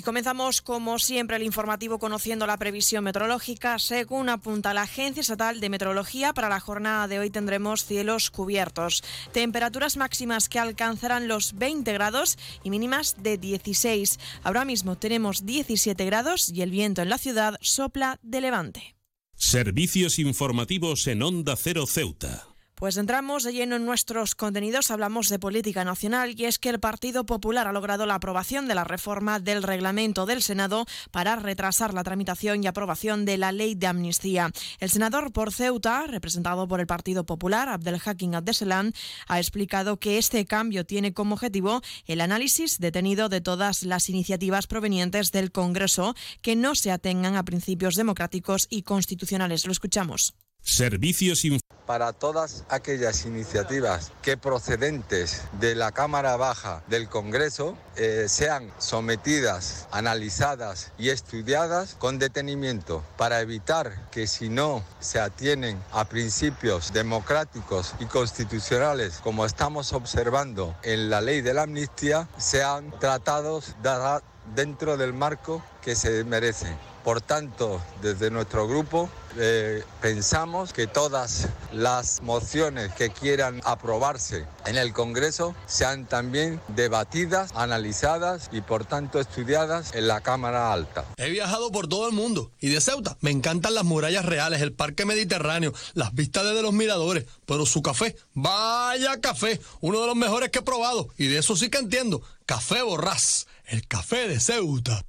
Y comenzamos, como siempre, el informativo conociendo la previsión meteorológica. Según apunta la Agencia Estatal de Meteorología, para la jornada de hoy tendremos cielos cubiertos. Temperaturas máximas que alcanzarán los 20 grados y mínimas de 16. Ahora mismo tenemos 17 grados y el viento en la ciudad sopla de levante. Servicios informativos en Onda Cero Ceuta. Pues entramos de lleno en nuestros contenidos, hablamos de política nacional y es que el Partido Popular ha logrado la aprobación de la reforma del reglamento del Senado para retrasar la tramitación y aprobación de la ley de amnistía. El senador por Ceuta, representado por el Partido Popular, Abdelhakim Abdeselan, ha explicado que este cambio tiene como objetivo el análisis detenido de todas las iniciativas provenientes del Congreso que no se atengan a principios democráticos y constitucionales. Lo escuchamos. Servicios para todas aquellas iniciativas que procedentes de la Cámara Baja del Congreso eh, sean sometidas, analizadas y estudiadas con detenimiento para evitar que si no se atienen a principios democráticos y constitucionales como estamos observando en la ley de la amnistía, sean tratados dentro del marco que se merecen. Por tanto, desde nuestro grupo eh, pensamos que todas las mociones que quieran aprobarse en el Congreso sean también debatidas, analizadas y por tanto estudiadas en la Cámara Alta. He viajado por todo el mundo y de Ceuta me encantan las murallas reales, el parque mediterráneo, las vistas desde los miradores, pero su café, vaya café, uno de los mejores que he probado y de eso sí que entiendo, Café Borrás, el café de Ceuta.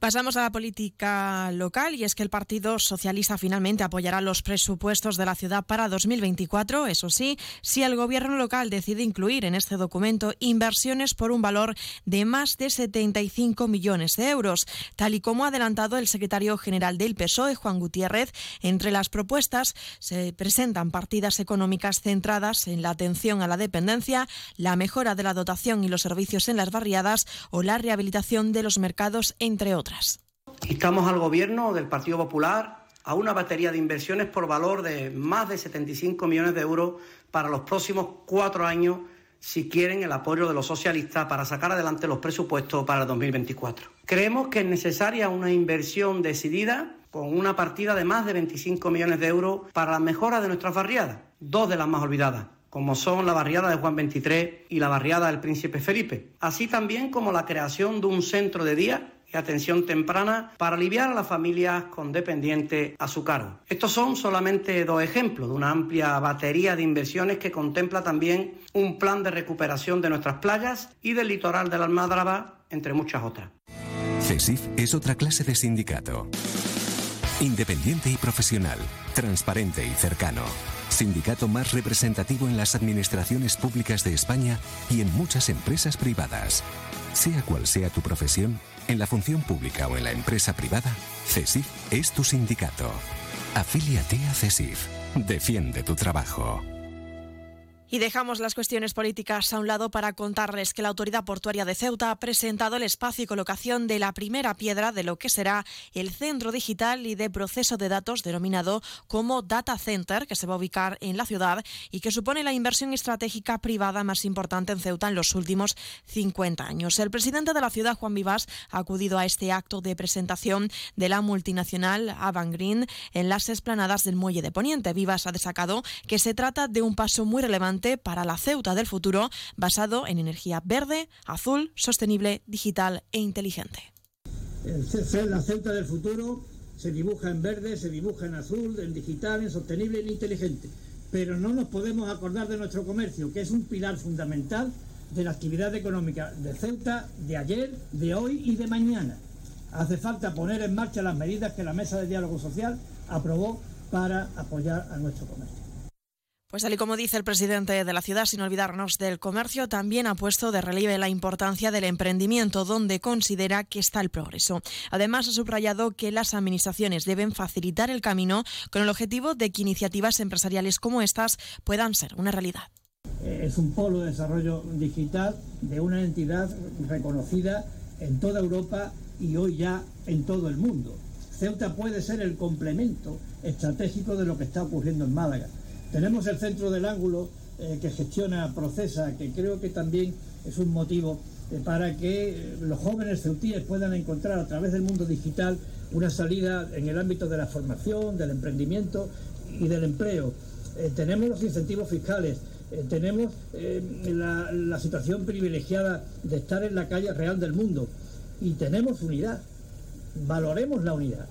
Pasamos a la política local y es que el Partido Socialista finalmente apoyará los presupuestos de la ciudad para 2024. Eso sí, si el gobierno local decide incluir en este documento inversiones por un valor de más de 75 millones de euros. Tal y como ha adelantado el secretario general del PSOE, Juan Gutiérrez, entre las propuestas se presentan partidas económicas centradas en la atención a la dependencia, la mejora de la dotación y los servicios en las barriadas o la rehabilitación de los mercados, entre otros. Instamos al Gobierno del Partido Popular a una batería de inversiones por valor de más de 75 millones de euros para los próximos cuatro años si quieren el apoyo de los socialistas para sacar adelante los presupuestos para el 2024. Creemos que es necesaria una inversión decidida con una partida de más de 25 millones de euros para la mejora de nuestras barriadas, dos de las más olvidadas como son la barriada de Juan 23 y la barriada del Príncipe Felipe, así también como la creación de un centro de día y atención temprana para aliviar a las familias con dependientes a su cargo. Estos son solamente dos ejemplos de una amplia batería de inversiones que contempla también un plan de recuperación de nuestras playas y del litoral de la Almadraba, entre muchas otras. CESIF es otra clase de sindicato. Independiente y profesional, transparente y cercano. Sindicato más representativo en las administraciones públicas de España y en muchas empresas privadas. Sea cual sea tu profesión, en la función pública o en la empresa privada, CESIF es tu sindicato. Afíliate a CESIF. Defiende tu trabajo. Y dejamos las cuestiones políticas a un lado para contarles que la Autoridad Portuaria de Ceuta ha presentado el espacio y colocación de la primera piedra de lo que será el centro digital y de proceso de datos denominado como Data Center, que se va a ubicar en la ciudad y que supone la inversión estratégica privada más importante en Ceuta en los últimos 50 años. El presidente de la ciudad, Juan Vivas, ha acudido a este acto de presentación de la multinacional Green en las esplanadas del Muelle de Poniente. Vivas ha destacado que se trata de un paso muy relevante para la Ceuta del futuro, basado en energía verde, azul, sostenible, digital e inteligente. la Ceuta del futuro se dibuja en verde, se dibuja en azul, en digital, en sostenible e inteligente. Pero no nos podemos acordar de nuestro comercio, que es un pilar fundamental de la actividad económica de Ceuta de ayer, de hoy y de mañana. Hace falta poner en marcha las medidas que la Mesa de Diálogo Social aprobó para apoyar a nuestro comercio. Pues tal y como dice el presidente de la ciudad, sin olvidarnos del comercio, también ha puesto de relieve la importancia del emprendimiento, donde considera que está el progreso. Además, ha subrayado que las administraciones deben facilitar el camino con el objetivo de que iniciativas empresariales como estas puedan ser una realidad. Eh, es un polo de desarrollo digital de una entidad reconocida en toda Europa y hoy ya en todo el mundo. Ceuta puede ser el complemento estratégico de lo que está ocurriendo en Málaga tenemos el centro del ángulo eh, que gestiona Procesa, que creo que también es un motivo eh, para que eh, los jóvenes ceutíes puedan encontrar a través del mundo digital una salida en el ámbito de la formación, del emprendimiento y del empleo. tenemos los incentivos fiscales, tenemos la, la situación privilegiada de estar en la calle real del mundo y tenemos unidad. Valoremos la unidad.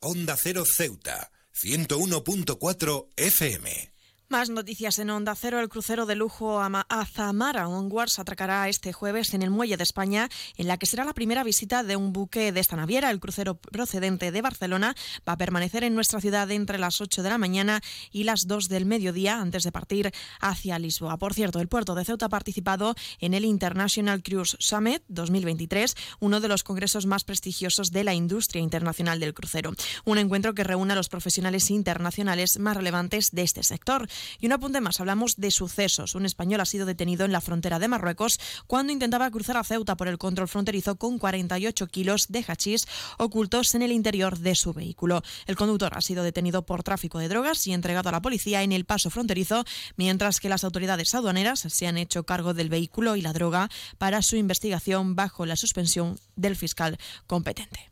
Onda Cero Ceuta 101.4 FM. Más noticias en Onda Cero. El crucero de lujo Azamara Onwards atracará este jueves en el Muelle de España, en la que será la primera visita de un buque de esta naviera. El crucero procedente de Barcelona va a permanecer en nuestra ciudad entre las 8 de la mañana y las 2 del mediodía antes de partir hacia Lisboa. Por cierto, el puerto de Ceuta ha participado en el International Cruise Summit 2023, uno de los congresos más prestigiosos de la industria internacional del crucero. Un encuentro que reúne a los profesionales internacionales más relevantes de este sector. Y un apunte más, hablamos de sucesos. Un español ha sido detenido en la frontera de Marruecos cuando intentaba cruzar a Ceuta por el control fronterizo con 48 kilos de hachís ocultos en el interior de su vehículo. El conductor ha sido detenido por tráfico de drogas y entregado a la policía en el paso fronterizo, mientras que las autoridades aduaneras se han hecho cargo del vehículo y la droga para su investigación bajo la suspensión del fiscal competente.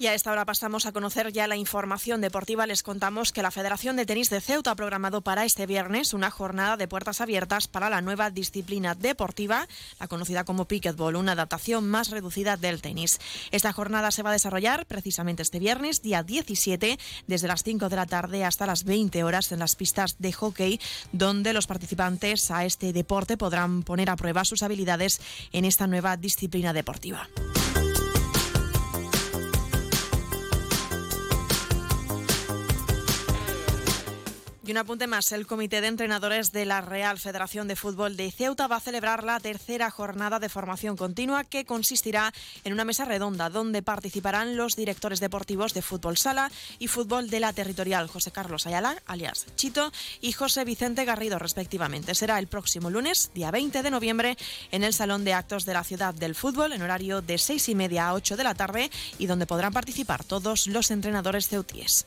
Y a esta hora pasamos a conocer ya la información deportiva. Les contamos que la Federación de Tenis de Ceuta ha programado para este viernes una jornada de puertas abiertas para la nueva disciplina deportiva, la conocida como Picketball, una adaptación más reducida del tenis. Esta jornada se va a desarrollar precisamente este viernes, día 17, desde las 5 de la tarde hasta las 20 horas en las pistas de hockey, donde los participantes a este deporte podrán poner a prueba sus habilidades en esta nueva disciplina deportiva. Y un apunte más, el Comité de Entrenadores de la Real Federación de Fútbol de Ceuta va a celebrar la tercera jornada de formación continua que consistirá en una mesa redonda donde participarán los directores deportivos de fútbol sala y fútbol de la territorial José Carlos Ayala, alias Chito, y José Vicente Garrido respectivamente. Será el próximo lunes, día 20 de noviembre, en el Salón de Actos de la Ciudad del Fútbol en horario de seis y media a 8 de la tarde y donde podrán participar todos los entrenadores ceutíes.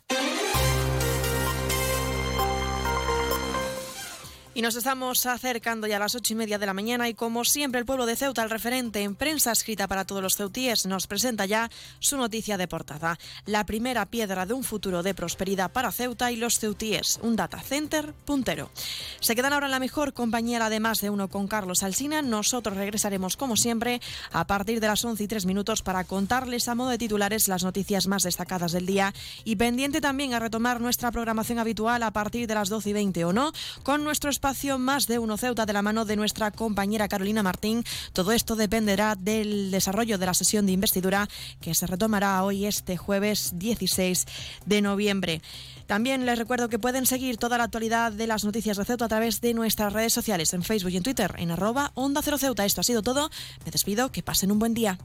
Y nos estamos acercando ya a las ocho y media de la mañana y como siempre el pueblo de Ceuta, el referente en prensa escrita para todos los ceutíes, nos presenta ya su noticia de portada. La primera piedra de un futuro de prosperidad para Ceuta y los ceutíes, un data center puntero. Se quedan ahora en la mejor compañía, además de uno con Carlos Alsina. Nosotros regresaremos como siempre a partir de las once y tres minutos para contarles a modo de titulares las noticias más destacadas del día y pendiente también a retomar nuestra programación habitual a partir de las doce y veinte o no, con nuestros espacio Más de Uno Ceuta de la mano de nuestra compañera Carolina Martín. Todo esto dependerá del desarrollo de la sesión de investidura que se retomará hoy este jueves 16 de noviembre. También les recuerdo que pueden seguir toda la actualidad de las noticias de Ceuta a través de nuestras redes sociales en Facebook y en Twitter en arroba Onda Cero Ceuta. Esto ha sido todo. Me despido. Que pasen un buen día.